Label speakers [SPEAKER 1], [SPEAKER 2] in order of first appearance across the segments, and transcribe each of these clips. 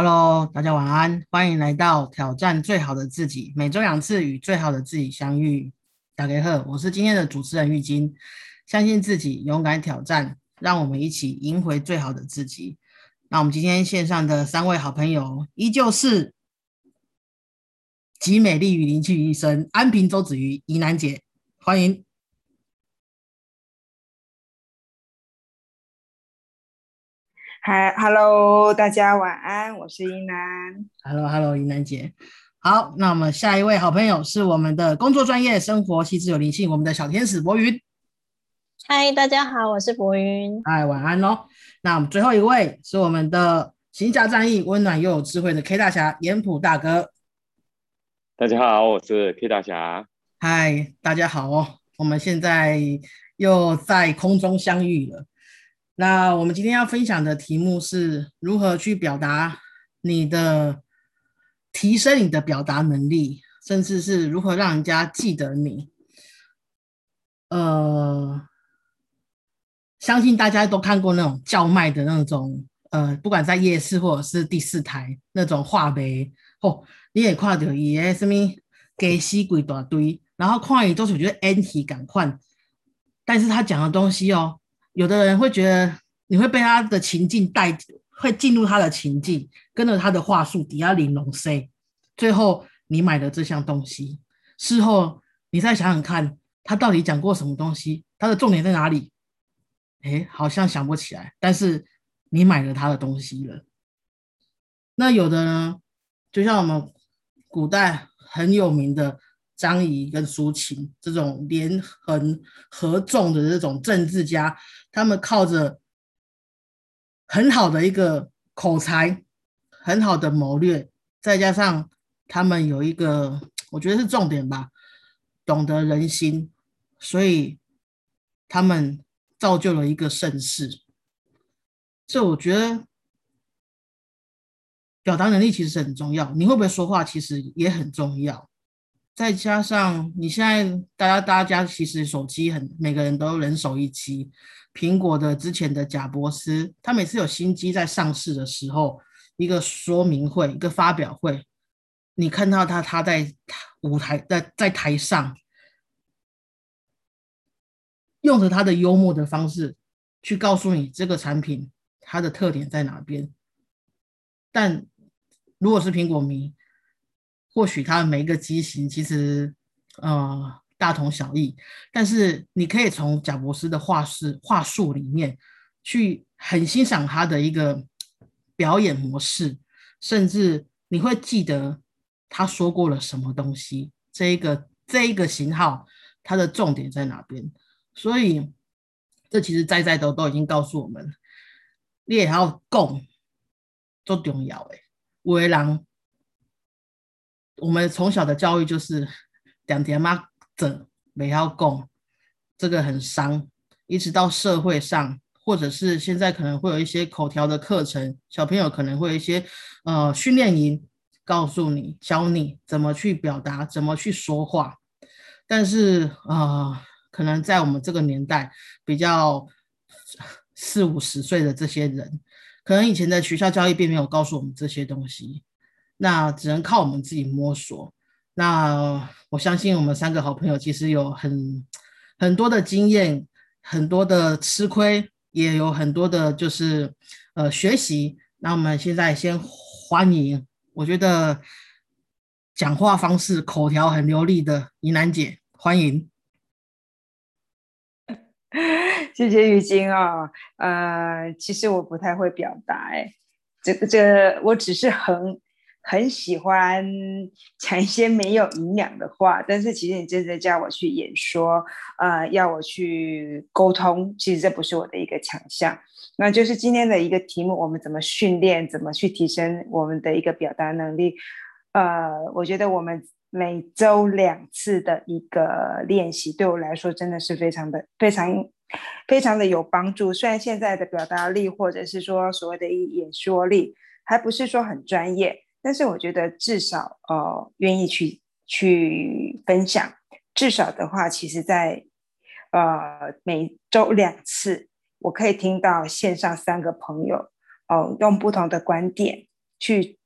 [SPEAKER 1] Hello，大家晚安，欢迎来到挑战最好的自己，每周两次与最好的自己相遇。大家好，我是今天的主持人玉晶，相信自己，勇敢挑战，让我们一起赢回最好的自己。那我们今天线上的三位好朋友，依旧是集美丽与灵气于一身，安平周子瑜、怡南姐，欢迎。
[SPEAKER 2] 嗨，Hello，大家晚安，我是依南。
[SPEAKER 1] Hello，Hello，依南姐。好，那我们下一位好朋友是我们的工作专业、生活细致有灵性，我们的小天使博云。
[SPEAKER 3] 嗨，大家好，我是博云。
[SPEAKER 1] 嗨，晚安哦。那我们最后一位是我们的行侠仗义、温暖又有智慧的 K 大侠严普大哥。
[SPEAKER 4] 大家好，我是 K 大侠。
[SPEAKER 1] 嗨，大家好哦。我们现在又在空中相遇了。那我们今天要分享的题目是如何去表达你的提升你的表达能力，甚至是如何让人家记得你。呃，相信大家都看过那种叫卖的那种，呃，不管在夜市或者是第四台那种话呗，哦，你也看到伊个什么给西鬼大堆，然后看伊都是觉得 anti 感换，但是他讲的东西哦。有的人会觉得你会被他的情境带，会进入他的情境，跟着他的话术底下玲珑 C，最后你买了这项东西，事后你再想想看，他到底讲过什么东西，他的重点在哪里？哎，好像想不起来，但是你买了他的东西了。那有的呢，就像我们古代很有名的。张仪跟苏秦这种连横合纵的这种政治家，他们靠着很好的一个口才，很好的谋略，再加上他们有一个，我觉得是重点吧，懂得人心，所以他们造就了一个盛世。这我觉得表达能力其实很重要，你会不会说话其实也很重要。再加上你现在，大家大家其实手机很，每个人都人手一机。苹果的之前的贾博斯，他每次有新机在上市的时候，一个说明会，一个发表会，你看到他他在舞台在在台上，用着他的幽默的方式去告诉你这个产品它的特点在哪边。但如果是苹果迷，或许它的每一个机型其实呃大同小异，但是你可以从贾博士的画式话术里面去很欣赏他的一个表演模式，甚至你会记得他说过了什么东西，这一个这一个型号它的重点在哪边？所以这其实在在都都已经告诉我们，你也要共做重要诶，为人。我们从小的教育就是两天妈整没要供，这个很伤。一直到社会上，或者是现在可能会有一些口条的课程，小朋友可能会有一些呃训练营，告诉你教你怎么去表达，怎么去说话。但是啊，可能在我们这个年代，比较四五十岁的这些人，可能以前的学校教育并没有告诉我们这些东西。那只能靠我们自己摸索。那我相信我们三个好朋友其实有很很多的经验，很多的吃亏，也有很多的就是呃学习。那我们现在先欢迎，我觉得讲话方式口条很流利的怡南姐，欢迎。
[SPEAKER 2] 谢谢雨晶啊，呃，其实我不太会表达，哎，这个这我只是很。很喜欢讲一些没有营养的话，但是其实你真的叫我去演说，呃，要我去沟通，其实这不是我的一个强项。那就是今天的一个题目，我们怎么训练，怎么去提升我们的一个表达能力？呃，我觉得我们每周两次的一个练习，对我来说真的是非常的、非常、非常的有帮助。虽然现在的表达力，或者是说所谓的演说力，还不是说很专业。但是我觉得至少呃愿意去去分享，至少的话，其实在呃每周两次，我可以听到线上三个朋友哦用不同的观点去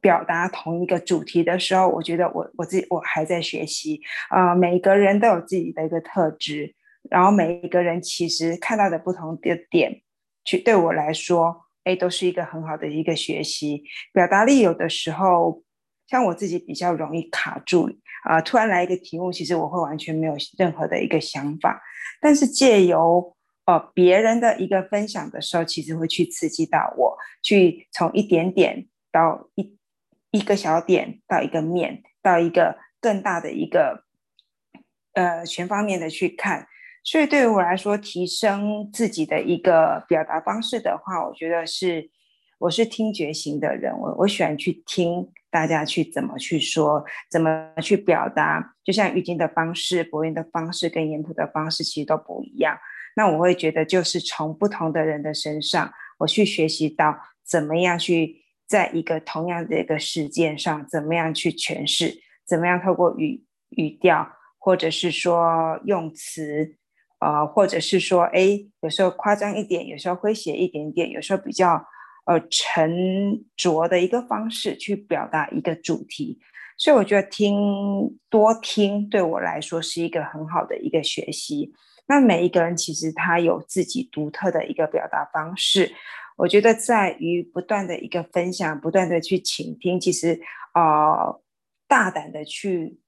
[SPEAKER 2] 表达同一个主题的时候，我觉得我我自己我还在学习啊。每个人都有自己的一个特质，然后每一个人其实看到的不同的点，去对我来说，哎，都是一个很好的一个学习。表达力有的时候，像我自己比较容易卡住啊，突然来一个题目，其实我会完全没有任何的一个想法，但是借由呃，别人的一个分享的时候，其实会去刺激到我，去从一点点到一一个小点，到一个面，到一个更大的一个呃全方面的去看。所以对于我来说，提升自己的一个表达方式的话，我觉得是我是听觉型的人，我我喜欢去听大家去怎么去说，怎么去表达。就像玉晶的方式、博云的方式跟颜普的方式，其实都不一样。那我会觉得，就是从不同的人的身上，我去学习到怎么样去在一个同样的一个事件上，怎么样去诠释，怎么样透过语语调，或者是说用词，呃，或者是说，哎，有时候夸张一点，有时候诙谐一点点，有时候比较呃沉着的一个方式去表达一个主题。所以我觉得听多听对我来说是一个很好的一个学习。那每一个人其实他有自己独特的一个表达方式，我觉得在于不断的一个分享，不断的去倾听，其实呃大胆的去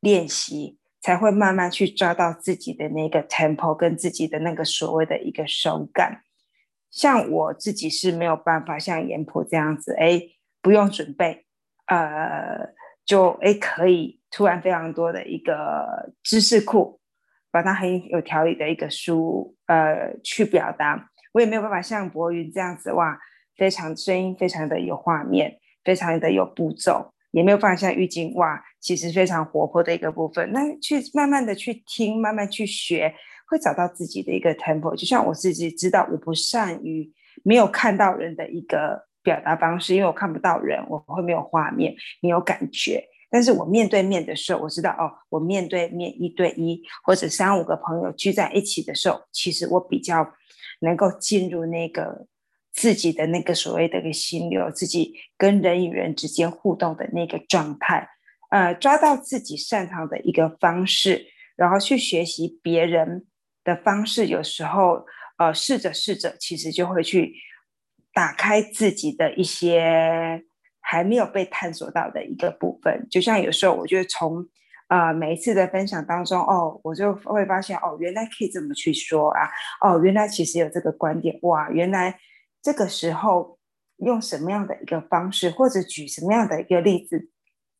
[SPEAKER 2] 练习，才会慢慢去抓到自己的那个 tempo 跟自己的那个所谓的一个手感。像我自己是没有办法像严普这样子，哎，不用准备，呃，就哎可以突然非常多的一个知识库。把它很有条理的一个书，呃，去表达，我也没有办法像博云这样子哇，非常声音非常的有画面，非常的有步骤，也没有办法像玉晶哇，其实非常活泼的一个部分。那去慢慢的去听，慢慢去学，会找到自己的一个 tempo。就像我自己知道，我不善于没有看到人的一个表达方式，因为我看不到人，我会没有画面，没有感觉。但是我面对面的时候，我知道哦，我面对面一对一或者三五个朋友聚在一起的时候，其实我比较能够进入那个自己的那个所谓的一个心流，自己跟人与人之间互动的那个状态，呃，抓到自己擅长的一个方式，然后去学习别人的方式，有时候呃，试着试着，其实就会去打开自己的一些。还没有被探索到的一个部分，就像有时候我觉得从呃每一次的分享当中，哦，我就会发现哦，原来可以这么去说啊，哦，原来其实有这个观点，哇，原来这个时候用什么样的一个方式，或者举什么样的一个例子，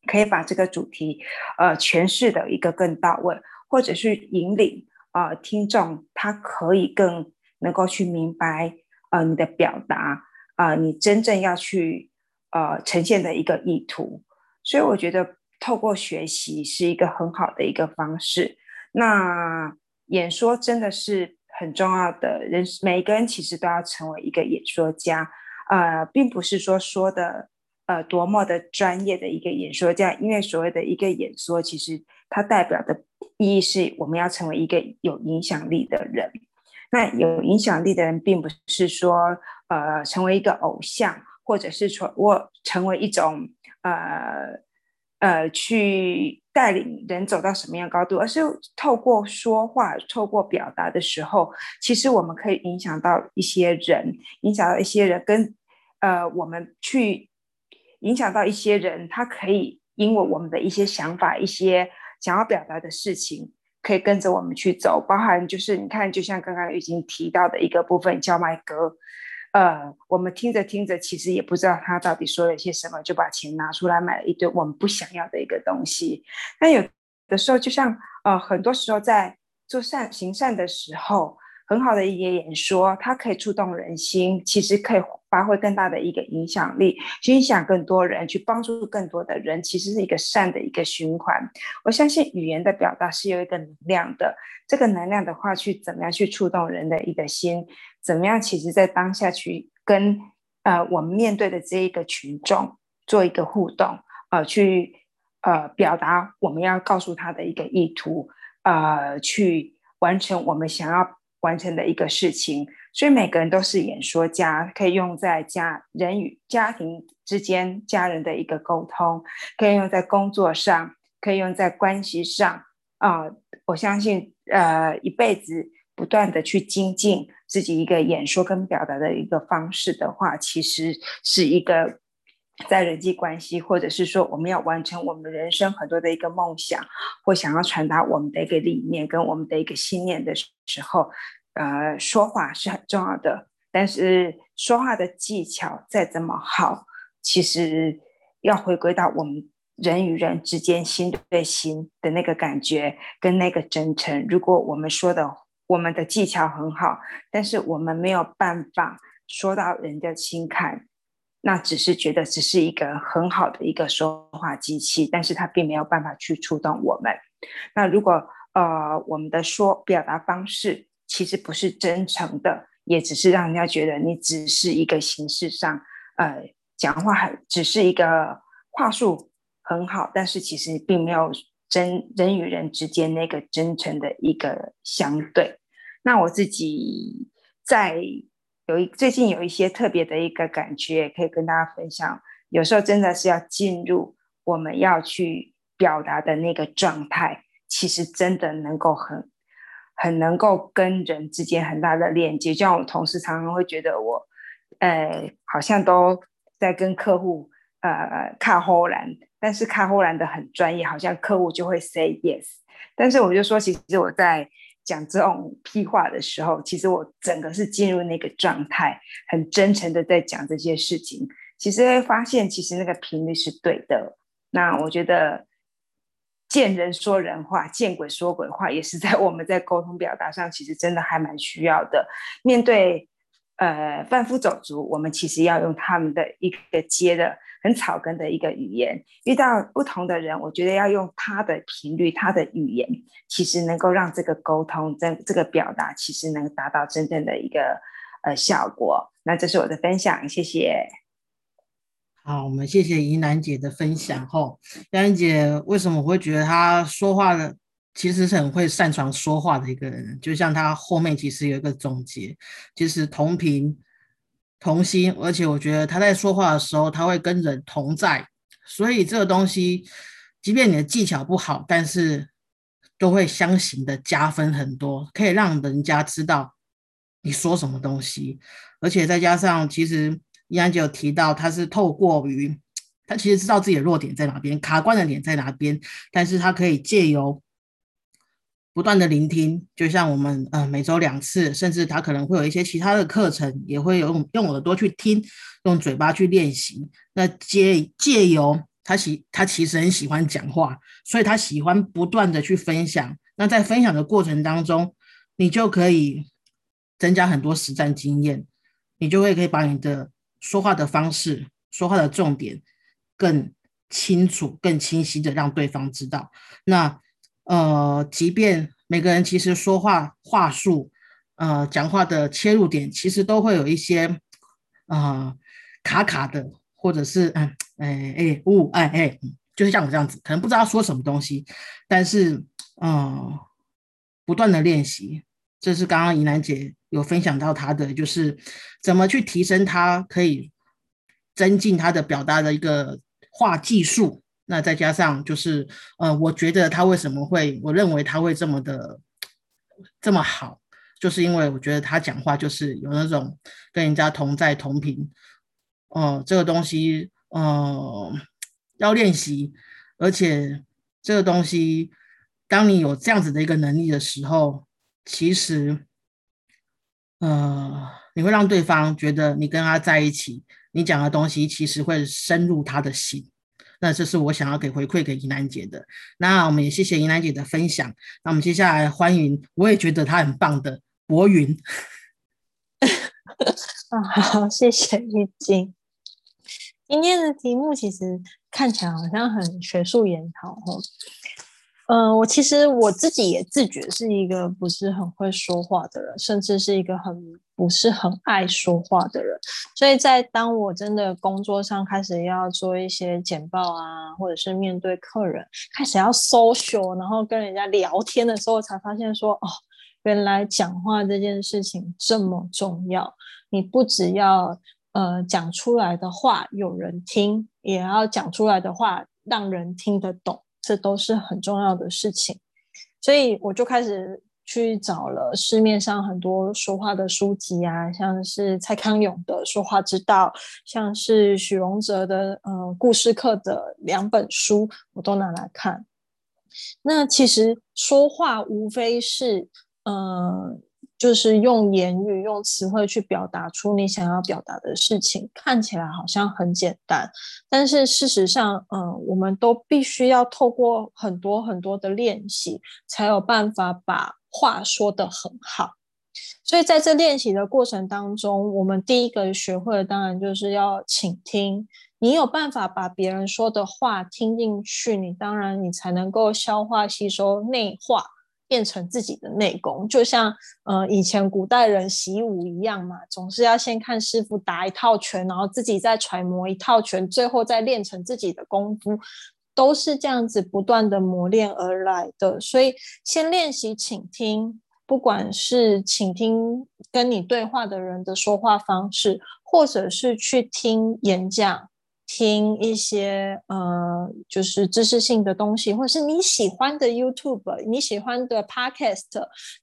[SPEAKER 2] 可以把这个主题呃诠释的一个更到位，或者是引领啊听众他可以更能够去明白呃你的表达啊，你真正要去。呃，呈现的一个意图，所以我觉得透过学习是一个很好的一个方式。那演说真的是很重要的，人每一个人其实都要成为一个演说家。呃，并不是说说的呃多么的专业的一个演说家，因为所谓的一个演说，其实它代表的意义是我们要成为一个有影响力的人。那有影响力的人，并不是说呃成为一个偶像。或者是说我成为一种呃呃去带领人走到什么样高度，而是透过说话、透过表达的时候，其实我们可以影响到一些人，影响到一些人，跟呃我们去影响到一些人，他可以因为我们的一些想法、一些想要表达的事情，可以跟着我们去走，包含就是你看，就像刚刚已经提到的一个部分，叫麦歌。呃，我们听着听着，其实也不知道他到底说了些什么，就把钱拿出来买了一堆我们不想要的一个东西。那有的时候，就像呃，很多时候在做善行善的时候。很好的一个演说，它可以触动人心，其实可以发挥更大的一个影响力，去影响更多人，去帮助更多的人，其实是一个善的一个循环。我相信语言的表达是有一个能量的，这个能量的话，去怎么样去触动人的一个心，怎么样，其实在当下去跟呃我们面对的这一个群众做一个互动，呃，去呃表达我们要告诉他的一个意图，呃，去完成我们想要。完成的一个事情，所以每个人都是演说家，可以用在家人与家庭之间家人的一个沟通，可以用在工作上，可以用在关系上啊。我相信，呃，一辈子不断的去精进自己一个演说跟表达的一个方式的话，其实是一个在人际关系，或者是说我们要完成我们人生很多的一个梦想，或想要传达我们的一个理念跟我们的一个信念的时候，呃，说话是很重要的。但是说话的技巧再怎么好，其实要回归到我们人与人之间心对心的那个感觉跟那个真诚。如果我们说的我们的技巧很好，但是我们没有办法说到人的心坎，那只是觉得只是一个很好的一个说话机器，但是它并没有办法去触动我们。那如果呃我们的说表达方式其实不是真诚的。也只是让人家觉得你只是一个形式上，呃，讲话很只是一个话术很好，但是其实并没有真人与人之间那个真诚的一个相对。那我自己在有一最近有一些特别的一个感觉，可以跟大家分享。有时候真的是要进入我们要去表达的那个状态，其实真的能够很。很能够跟人之间很大的链接，就像我同事常常会觉得我，呃，好像都在跟客户呃看后栏，但是看后栏的很专业，好像客户就会 say yes。但是我就说，其实我在讲这种屁话的时候，其实我整个是进入那个状态，很真诚的在讲这些事情。其实会发现，其实那个频率是对的。那我觉得。见人说人话，见鬼说鬼话，也是在我们在沟通表达上，其实真的还蛮需要的。面对呃贩夫走卒，我们其实要用他们的一个接的很草根的一个语言。遇到不同的人，我觉得要用他的频率、他的语言，其实能够让这个沟通、这这个表达，其实能达到真正的一个呃效果。那这是我的分享，谢谢。
[SPEAKER 1] 好，我们谢谢怡南姐的分享。吼，怡南姐为什么我会觉得她说话的其实是很会擅长说话的一个人？就像她后面其实有一个总结，就是同频同心，而且我觉得他在说话的时候，他会跟人同在，所以这个东西，即便你的技巧不好，但是都会相形的加分很多，可以让人家知道你说什么东西，而且再加上其实。依然姐有提到，他是透过于他其实知道自己的弱点在哪边，卡关的点在哪边，但是他可以借由不断的聆听，就像我们呃每周两次，甚至他可能会有一些其他的课程，也会用用耳朵去听，用嘴巴去练习。那借借由他喜他其实很喜欢讲话，所以他喜欢不断的去分享。那在分享的过程当中，你就可以增加很多实战经验，你就会可以把你的。说话的方式，说话的重点更清楚、更清晰的让对方知道。那呃，即便每个人其实说话话术，呃，讲话的切入点其实都会有一些啊卡卡的，或者是嗯 哎哎呜哎哎，就是像我这样子，可能不知道说什么东西，但是嗯，不断的练习。这是刚刚怡兰姐有分享到她的，就是怎么去提升她可以增进她的表达的一个话技术。那再加上就是，呃，我觉得他为什么会，我认为他会这么的这么好，就是因为我觉得他讲话就是有那种跟人家同在同频。哦，这个东西，呃，要练习，而且这个东西，当你有这样子的一个能力的时候。其实，呃，你会让对方觉得你跟他在一起，你讲的东西其实会深入他的心。那这是我想要给回馈给怡兰姐的。那我们也谢谢怡兰姐的分享。那我们接下来欢迎，我也觉得她很棒的博云。
[SPEAKER 3] 啊，好，谢谢玉晶。今天的题目其实看起来好像很学术研讨哦。嗯，我其实我自己也自觉是一个不是很会说话的人，甚至是一个很不是很爱说话的人。所以在当我真的工作上开始要做一些简报啊，或者是面对客人开始要 social，然后跟人家聊天的时候，才发现说，哦，原来讲话这件事情这么重要。你不只要呃讲出来的话有人听，也要讲出来的话让人听得懂，这都是很重要的事情。所以我就开始。去找了市面上很多说话的书籍啊，像是蔡康永的《说话之道》，像是许荣哲的呃故事课的两本书，我都拿来看。那其实说话无非是嗯。就是用言语、用词汇去表达出你想要表达的事情，看起来好像很简单，但是事实上，嗯，我们都必须要透过很多很多的练习，才有办法把话说得很好。所以在这练习的过程当中，我们第一个学会的当然就是要倾听。你有办法把别人说的话听进去，你当然你才能够消化、吸收、内化。变成自己的内功，就像呃以前古代人习武一样嘛，总是要先看师傅打一套拳，然后自己再揣摩一套拳，最后再练成自己的功夫，都是这样子不断的磨练而来的。所以先练习倾听，不管是倾听跟你对话的人的说话方式，或者是去听演讲。听一些呃，就是知识性的东西，或者是你喜欢的 YouTube、你喜欢的 Podcast，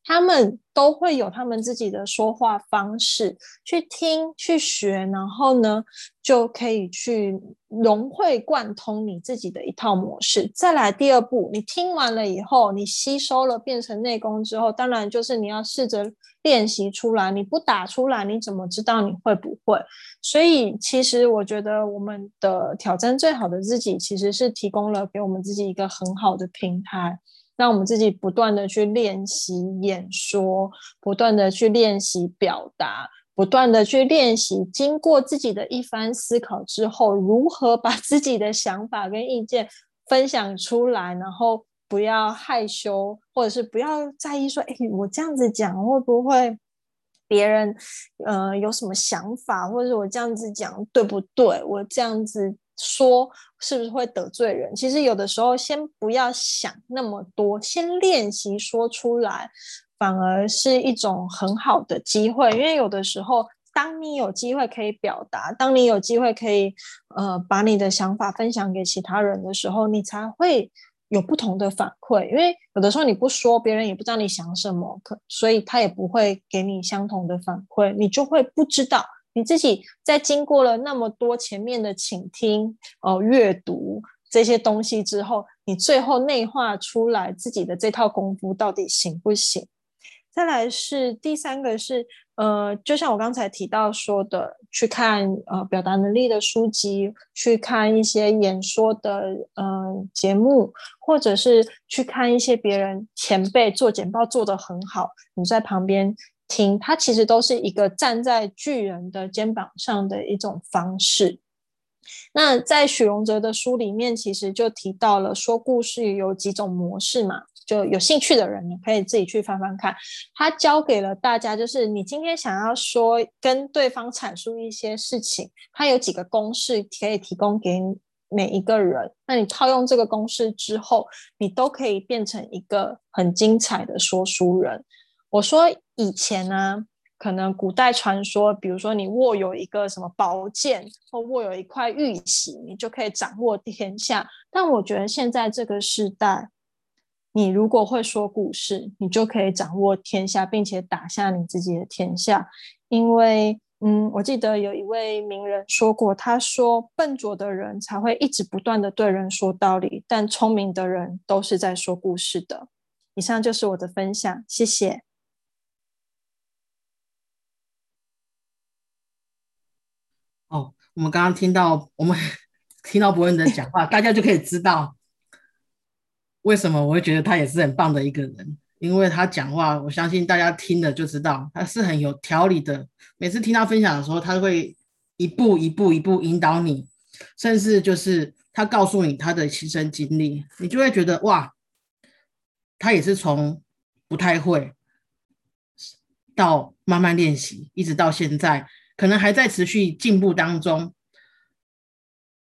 [SPEAKER 3] 他们都会有他们自己的说话方式，去听去学，然后呢，就可以去融会贯通你自己的一套模式。再来第二步，你听完了以后，你吸收了变成内功之后，当然就是你要试着。练习出来，你不打出来，你怎么知道你会不会？所以，其实我觉得我们的挑战最好的自己，其实是提供了给我们自己一个很好的平台，让我们自己不断的去练习演说，不断的去练习表达，不断的去练习，经过自己的一番思考之后，如何把自己的想法跟意见分享出来，然后。不要害羞，或者是不要在意说，哎，我这样子讲会不会别人呃有什么想法，或者是我这样子讲对不对？我这样子说是不是会得罪人？其实有的时候先不要想那么多，先练习说出来，反而是一种很好的机会。因为有的时候，当你有机会可以表达，当你有机会可以呃把你的想法分享给其他人的时候，你才会。有不同的反馈，因为有的时候你不说，别人也不知道你想什么，可所以他也不会给你相同的反馈，你就会不知道你自己在经过了那么多前面的倾听、哦阅读这些东西之后，你最后内化出来自己的这套功夫到底行不行？再来是第三个是。呃，就像我刚才提到说的，去看呃表达能力的书籍，去看一些演说的呃节目，或者是去看一些别人前辈做简报做得很好，你在旁边听，它其实都是一个站在巨人的肩膀上的一种方式。那在许荣哲的书里面，其实就提到了说故事有几种模式嘛。就有兴趣的人，你可以自己去翻翻看。他教给了大家，就是你今天想要说跟对方阐述一些事情，他有几个公式可以提供给每一个人。那你套用这个公式之后，你都可以变成一个很精彩的说书人。我说以前呢，可能古代传说，比如说你握有一个什么宝剑，或握有一块玉玺，你就可以掌握天下。但我觉得现在这个时代。你如果会说故事，你就可以掌握天下，并且打下你自己的天下。因为，嗯，我记得有一位名人说过，他说：“笨拙的人才会一直不断的对人说道理，但聪明的人都是在说故事的。”以上就是我的分享，谢谢。
[SPEAKER 1] 哦，我们刚刚听到，我们 听到伯恩的讲话，大家就可以知道。为什么我会觉得他也是很棒的一个人？因为他讲话，我相信大家听了就知道他是很有条理的。每次听他分享的时候，他会一步一步一步引导你，甚至就是他告诉你他的亲身经历，你就会觉得哇，他也是从不太会到慢慢练习，一直到现在，可能还在持续进步当中。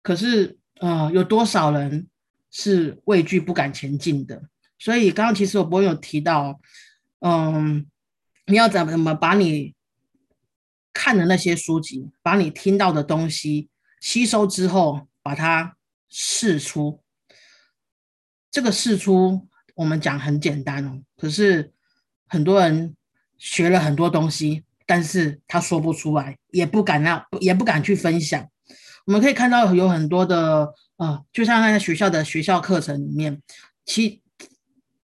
[SPEAKER 1] 可是，呃，有多少人？是畏惧不敢前进的，所以刚刚其实我不会有提到，嗯，你要怎怎么把你看的那些书籍，把你听到的东西吸收之后，把它释出。这个释出，我们讲很简单哦，可是很多人学了很多东西，但是他说不出来，也不敢让，也不敢去分享。我们可以看到有很多的，呃，就像在学校的学校课程里面，其，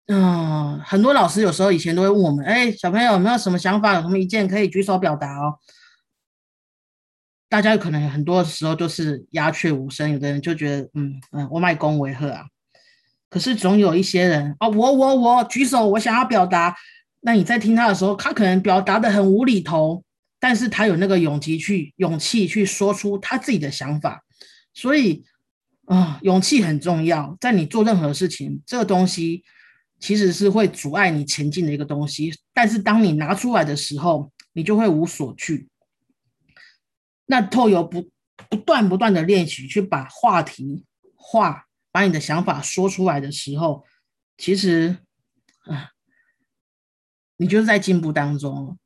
[SPEAKER 1] 嗯，很多老师有时候以前都会问我们，哎，小朋友有没有什么想法，有什么意见可以举手表达哦。大家可能很多时候都是鸦雀无声，有的人就觉得，嗯嗯，我卖公为贺啊。可是总有一些人啊，我我我举手，我想要表达。那你在听他的时候，他可能表达的很无厘头，但是他有那个勇气去勇气去说出他自己的想法。所以啊，勇气很重要，在你做任何事情，这个东西其实是会阻碍你前进的一个东西。但是当你拿出来的时候，你就会无所惧。那透由不不断不断的练习，去把话题话。把你的想法说出来的时候，其实啊，你就是在进步当中。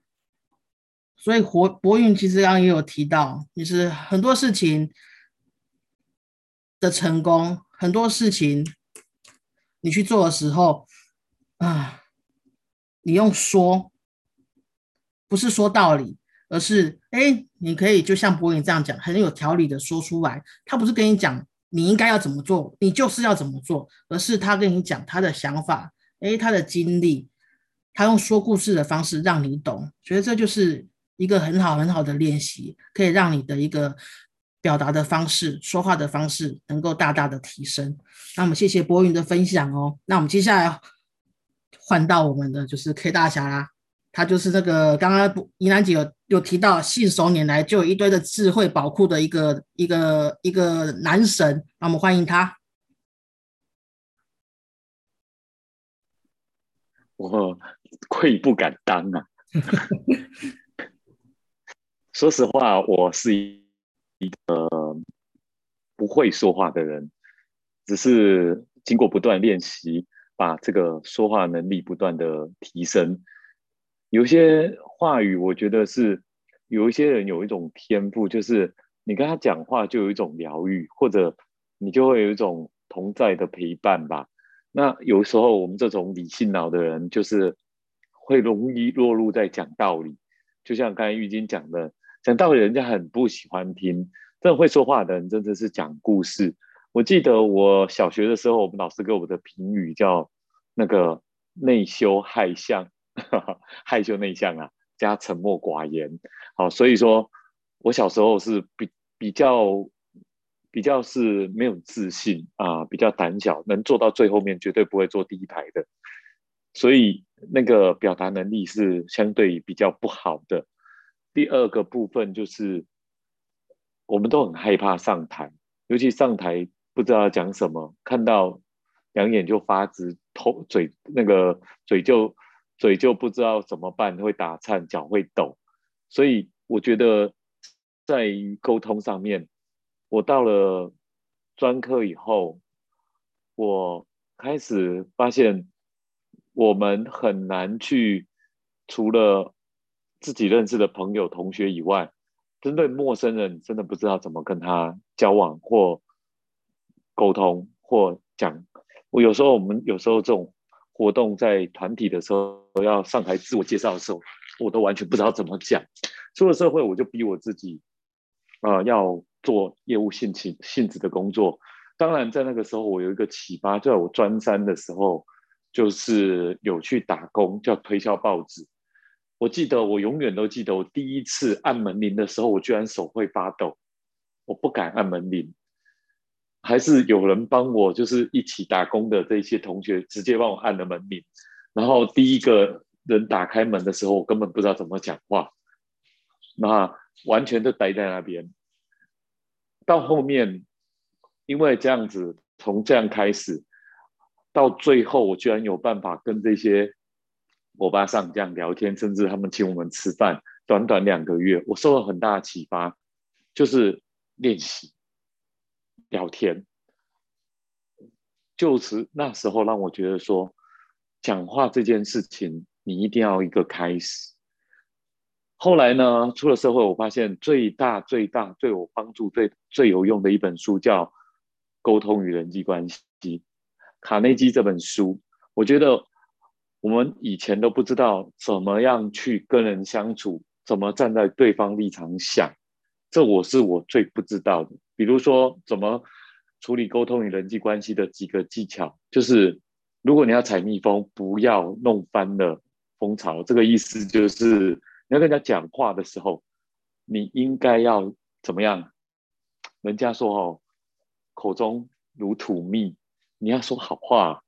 [SPEAKER 1] 所以，博博运其实刚刚也有提到，就是很多事情的成功，很多事情你去做的时候啊，你用说，不是说道理，而是哎，你可以就像博云这样讲，很有条理的说出来。他不是跟你讲。你应该要怎么做？你就是要怎么做，而是他跟你讲他的想法，哎，他的经历，他用说故事的方式让你懂。觉得这就是一个很好很好的练习，可以让你的一个表达的方式、说话的方式能够大大的提升。那我们谢谢博云的分享哦。那我们接下来换到我们的就是 K 大侠啦。他就是那个刚刚怡兰姐有有提到，信手拈来就有一堆的智慧宝库的一个一个一个男神，那我们欢迎他。
[SPEAKER 4] 我愧不敢当啊！说实话，我是一个不会说话的人，只是经过不断练习，把这个说话能力不断的提升。有些话语，我觉得是有一些人有一种天赋，就是你跟他讲话就有一种疗愈，或者你就会有一种同在的陪伴吧。那有时候我们这种理性脑的人，就是会容易落入在讲道理，就像刚才玉晶讲的，讲道理人家很不喜欢听。真的会说话的人，真的是讲故事。我记得我小学的时候，我们老师给我的评语叫那个内羞害相。害羞内向啊，加沉默寡言。好，所以说我小时候是比比较比较是没有自信啊，比较胆小，能做到最后面，绝对不会坐第一排的。所以那个表达能力是相对比较不好的。第二个部分就是，我们都很害怕上台，尤其上台不知道讲什么，看到两眼就发直，头嘴那个嘴就。嘴就不知道怎么办，会打颤，脚会抖，所以我觉得在沟通上面，我到了专科以后，我开始发现我们很难去除了自己认识的朋友、同学以外，针对陌生人，真的不知道怎么跟他交往或沟通或讲。我有时候，我们有时候这种。活动在团体的时候要上台自我介绍的时候，我都完全不知道怎么讲。出了社会，我就逼我自己，啊，要做业务性情性质的工作。当然，在那个时候，我有一个启发，就在我专三的时候，就是有去打工，叫推销报纸。我记得，我永远都记得，我第一次按门铃的时候，我居然手会发抖，我不敢按门铃。还是有人帮我，就是一起打工的这些同学直接帮我按了门铃，然后第一个人打开门的时候，我根本不知道怎么讲话，那完全就待在那边。到后面，因为这样子，从这样开始，到最后我居然有办法跟这些我爸上将聊天，甚至他们请我们吃饭。短短两个月，我受到很大的启发，就是练习。聊天，就是那时候让我觉得说，讲话这件事情，你一定要一个开始。后来呢，出了社会，我发现最大、最大、对我帮助最最有用的一本书叫《沟通与人际关系》。卡内基这本书，我觉得我们以前都不知道怎么样去跟人相处，怎么站在对方立场想，这我是我最不知道的。比如说，怎么处理沟通与人际关系的几个技巧，就是如果你要采蜜蜂，不要弄翻了蜂巢。这个意思就是。你要跟人家讲话的时候，你应该要怎么样？人家说哦，口中如吐蜜，你要说好话。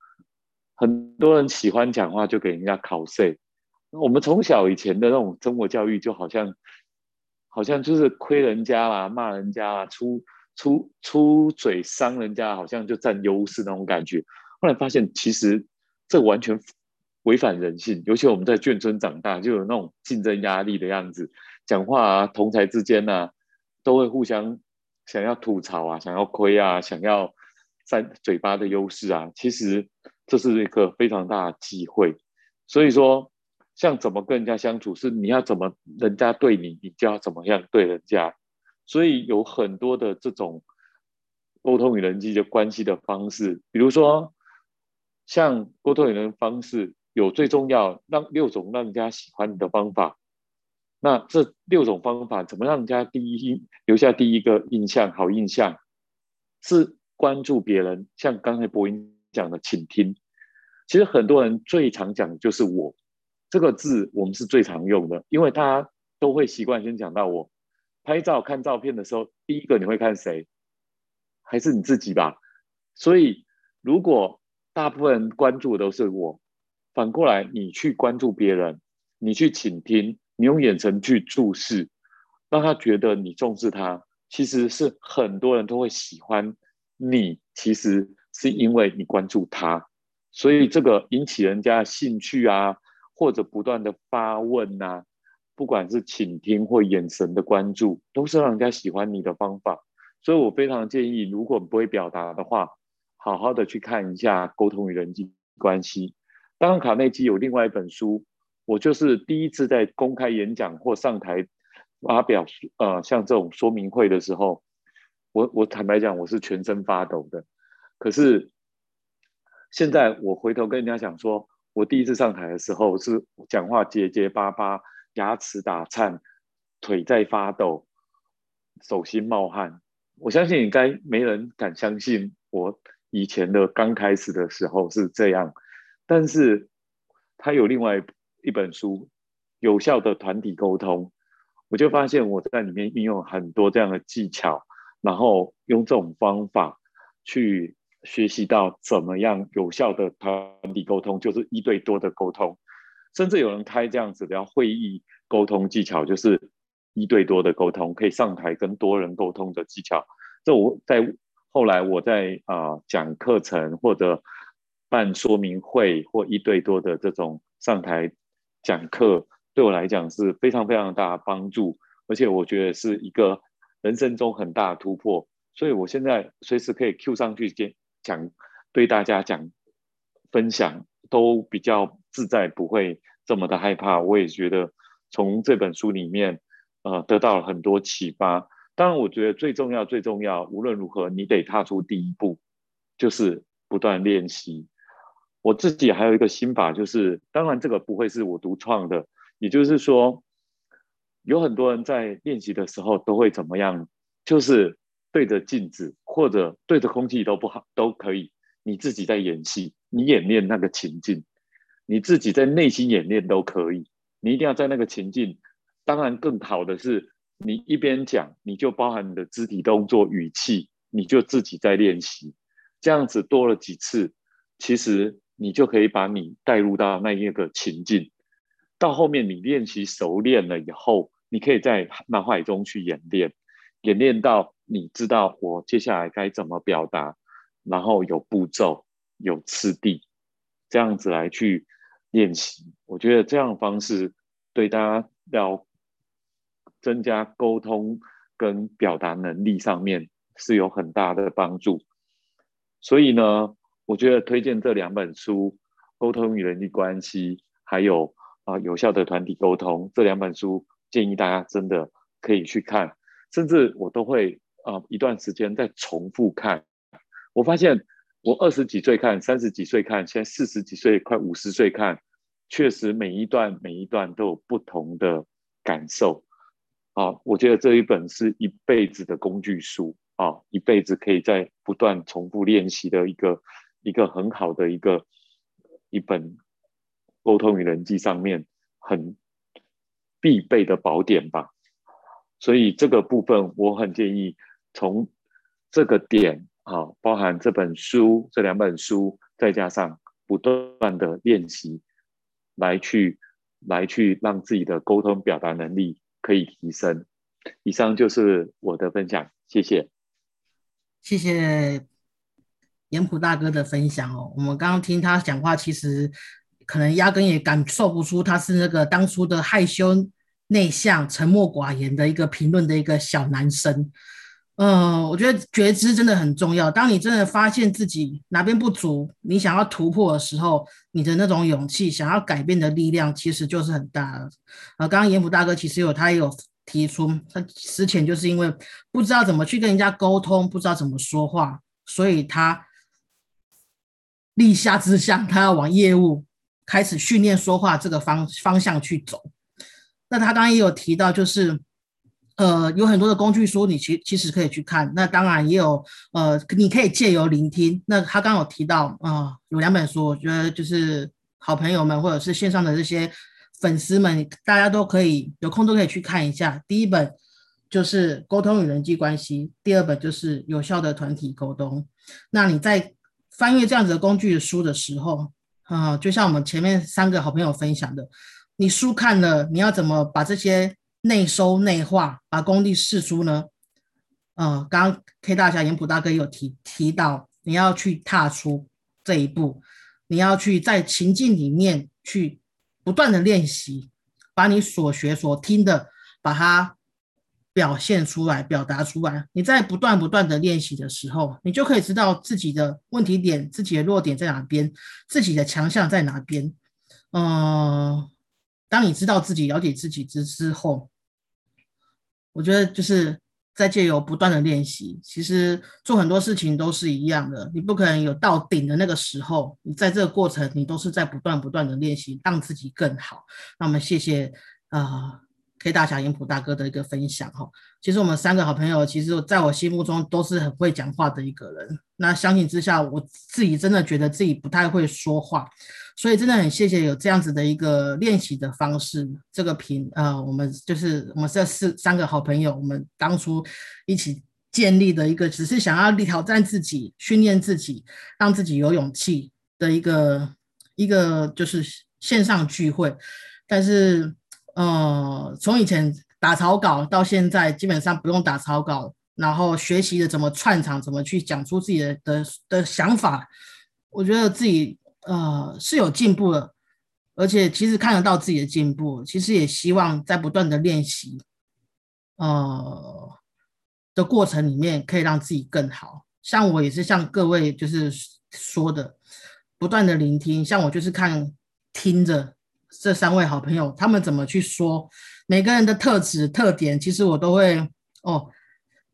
[SPEAKER 4] 很多人喜欢讲话，就给人家考试。我们从小以前的那种中国教育，就好像好像就是亏人家啦，骂人家啦，出出出嘴伤人家，好像就占优势那种感觉。后来发现，其实这完全。违反人性，尤其我们在眷村长大，就有那种竞争压力的样子，讲话啊，同才之间呢，都会互相想要吐槽啊，想要亏啊，想要占嘴巴的优势啊。其实这是一个非常大的机会。所以说，像怎么跟人家相处，是你要怎么人家对你，你就要怎么样对人家。所以有很多的这种沟通与人际的关系的方式，比如说像沟通与人方式。有最重要让六种让人家喜欢你的方法，那这六种方法怎么让人家第一留下第一个印象好印象？是关注别人，像刚才博音讲的，请听。其实很多人最常讲的就是我这个字，我们是最常用的，因为大家都会习惯先讲到我。拍照看照片的时候，第一个你会看谁？还是你自己吧？所以如果大部分人关注的都是我。反过来，你去关注别人，你去倾听，你用眼神去注视，让他觉得你重视他。其实是很多人都会喜欢你，其实是因为你关注他，所以这个引起人家兴趣啊，或者不断的发问呐，不管是倾听或眼神的关注，都是让人家喜欢你的方法。所以我非常建议，如果不会表达的话，好好的去看一下沟通与人际关系。当然，卡内基有另外一本书，我就是第一次在公开演讲或上台发表，呃，像这种说明会的时候，我我坦白讲，我是全身发抖的。可是现在我回头跟人家讲说，我第一次上台的时候是讲话结结巴巴，牙齿打颤，腿在发抖，手心冒汗。我相信应该没人敢相信我以前的刚开始的时候是这样。但是，他有另外一本书《有效的团体沟通》，我就发现我在里面运用很多这样的技巧，然后用这种方法去学习到怎么样有效的团体沟通，就是一对多的沟通，甚至有人开这样子的会议沟通技巧，就是一对多的沟通，可以上台跟多人沟通的技巧。这我在后来我在啊讲课程或者。办说明会或一对多的这种上台讲课，对我来讲是非常非常大的帮助，而且我觉得是一个人生中很大的突破。所以我现在随时可以 Q 上去讲讲，对大家讲分享都比较自在，不会这么的害怕。我也觉得从这本书里面，呃，得到了很多启发。当然，我觉得最重要最重要，无论如何你得踏出第一步，就是不断练习。我自己还有一个心法，就是当然这个不会是我独创的，也就是说，有很多人在练习的时候都会怎么样，就是对着镜子或者对着空气都不好，都可以。你自己在演戏，你演练那个情境，你自己在内心演练都可以。你一定要在那个情境。当然更好的是，你一边讲，你就包含你的肢体动作、语气，你就自己在练习。这样子多了几次，其实。你就可以把你带入到那一个情境，到后面你练习熟练了以后，你可以在脑海中去演练，演练到你知道我接下来该怎么表达，然后有步骤、有次第，这样子来去练习。我觉得这样方式对大家要增加沟通跟表达能力上面是有很大的帮助。所以呢。我觉得推荐这两本书，《沟通与人际关系》还有啊有效的团体沟通这两本书，建议大家真的可以去看，甚至我都会啊一段时间再重复看。我发现我二十几岁看，三十几岁看，现在四十几岁快五十岁看，确实每一段每一段都有不同的感受。啊，我觉得这一本是一辈子的工具书啊，一辈子可以在不断重复练习的一个一个很好的一个一本沟通与人际上面很必备的宝典吧。所以这个部分我很建议从这个点啊，包含这本书这两本书，再加上不断的练习，来去来去让自己的沟通表达能力。可以提升。以上就是我的分享，谢谢。
[SPEAKER 1] 谢谢严普大哥的分享哦。我们刚刚听他讲话，其实可能压根也感受不出他是那个当初的害羞、内向、沉默寡言的一个评论的一个小男生。嗯，我觉得觉知真的很重要。当你真的发现自己哪边不足，你想要突破的时候，你的那种勇气、想要改变的力量，其实就是很大的。呃，刚刚严普大哥其实有他也有提出，他之前就是因为不知道怎么去跟人家沟通，不知道怎么说话，所以他立下志向，他要往业务开始训练说话这个方方向去走。那他刚刚也有提到，就是。呃，有很多的工具书，你其其实可以去看。那当然也有，呃，你可以借由聆听。那他刚刚有提到啊，有两本书，我觉得就是好朋友们或者是线上的这些粉丝们，大家都可以有空都可以去看一下。第一本就是《沟通与人际关系》，第二本就是《有效的团体沟通》。那你在翻阅这样子的工具书的时候，啊，就像我们前面三个好朋友分享的，你书看了，你要怎么把这些？内收内化，把功力释出呢？呃，刚刚 K 大侠、严普大哥有提提到，你要去踏出这一步，你要去在情境里面去不断的练习，把你所学所听的，把它表现出来、表达出来。你在不断不断的练习的时候，你就可以知道自己的问题点、自己的弱点在哪边，自己的强项在哪边。嗯，当你知道自己、了解自己之之后，我觉得就是在借由不断的练习，其实做很多事情都是一样的。你不可能有到顶的那个时候，你在这个过程，你都是在不断不断的练习，让自己更好。那我们谢谢啊，K 大侠、严普大哥的一个分享哈。其实我们三个好朋友，其实在我心目中都是很会讲话的一个人。那相信之下，我自己真的觉得自己不太会说话。所以真的很谢谢有这样子的一个练习的方式，这个频呃，我们就是我们这四三个好朋友，我们当初一起建立的一个，只是想要挑战自己、训练自己、让自己有勇气的一个一个就是线上聚会。但是呃，从以前打草稿到现在，基本上不用打草稿，然后学习的怎么串场，怎么去讲出自己的的的想法，我觉得自己。呃，是有进步的，而且其实看得到自己的进步，其实也希望在不断的练习，呃的过程里面可以让自己更好。像我也是像各位就是说的，不断的聆听，像我就是看听着这三位好朋友他们怎么去说，每个人的特质特点，其实我都会哦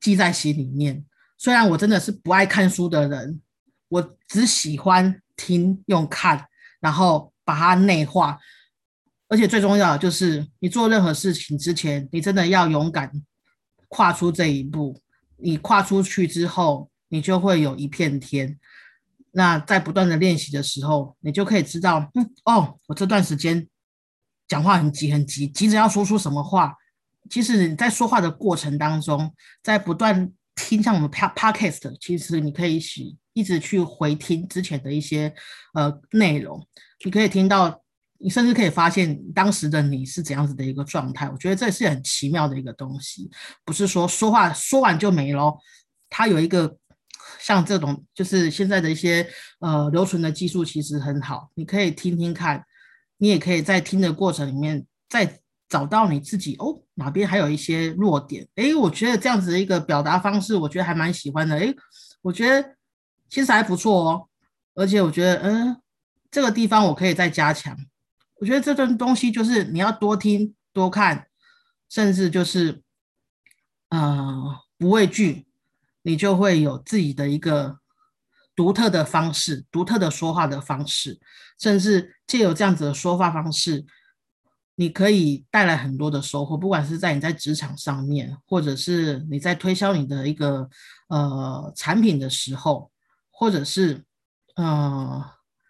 [SPEAKER 1] 记在心里面。虽然我真的是不爱看书的人，我只喜欢。听用看，然后把它内化，而且最重要的就是，你做任何事情之前，你真的要勇敢跨出这一步。你跨出去之后，你就会有一片天。那在不断的练习的时候，你就可以知道，嗯，哦，我这段时间讲话很急很急，急着要说出什么话。其实你在说话的过程当中，在不断听像我们 podcast，其实你可以洗。一直去回听之前的一些呃内容，你可以听到，你甚至可以发现当时的你是怎样子的一个状态。我觉得这是很奇妙的一个东西，不是说说话说完就没了。它有一个像这种，就是现在的一些呃留存的技术其实很好，你可以听听看，你也可以在听的过程里面再找到你自己哦哪边还有一些弱点。诶，我觉得这样子的一个表达方式，我觉得还蛮喜欢的。诶，我觉得。其实还不错哦，而且我觉得，嗯，这个地方我可以再加强。我觉得这段东西就是你要多听、多看、甚至就是呃不畏惧，你就会有自己的一个独特的方式，独特的说话的方式，甚至借由这样子的说话方式，你可以带来很多的收获，不管是在你在职场上面，或者是你在推销你的一个呃产品的时候，或者是呃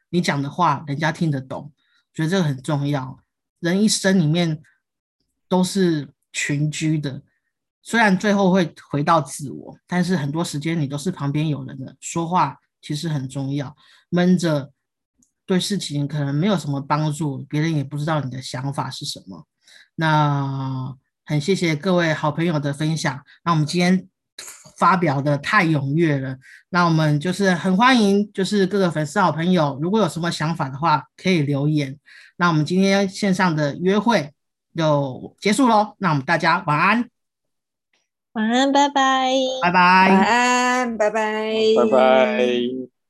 [SPEAKER 1] 你讲的话人家听得懂，觉得这个很重要。人一生里面都是群居的，虽然最后会回到自我，但是很多时间你都是旁边有人的说话，其实很重要。闷着对事情可能没有什么帮助，别人也不知道你的想法是什么。那很谢谢各位好朋友的分享，那我们今天发表的太踊跃了，那我们就是很欢迎，就是各个粉丝好朋友，如果有什么想法的话，可以留言。那我们今天线上的约会就结束喽。那我们大家晚安，
[SPEAKER 3] 晚安，拜拜，
[SPEAKER 1] 拜拜，
[SPEAKER 2] 晚拜拜，
[SPEAKER 4] 拜拜。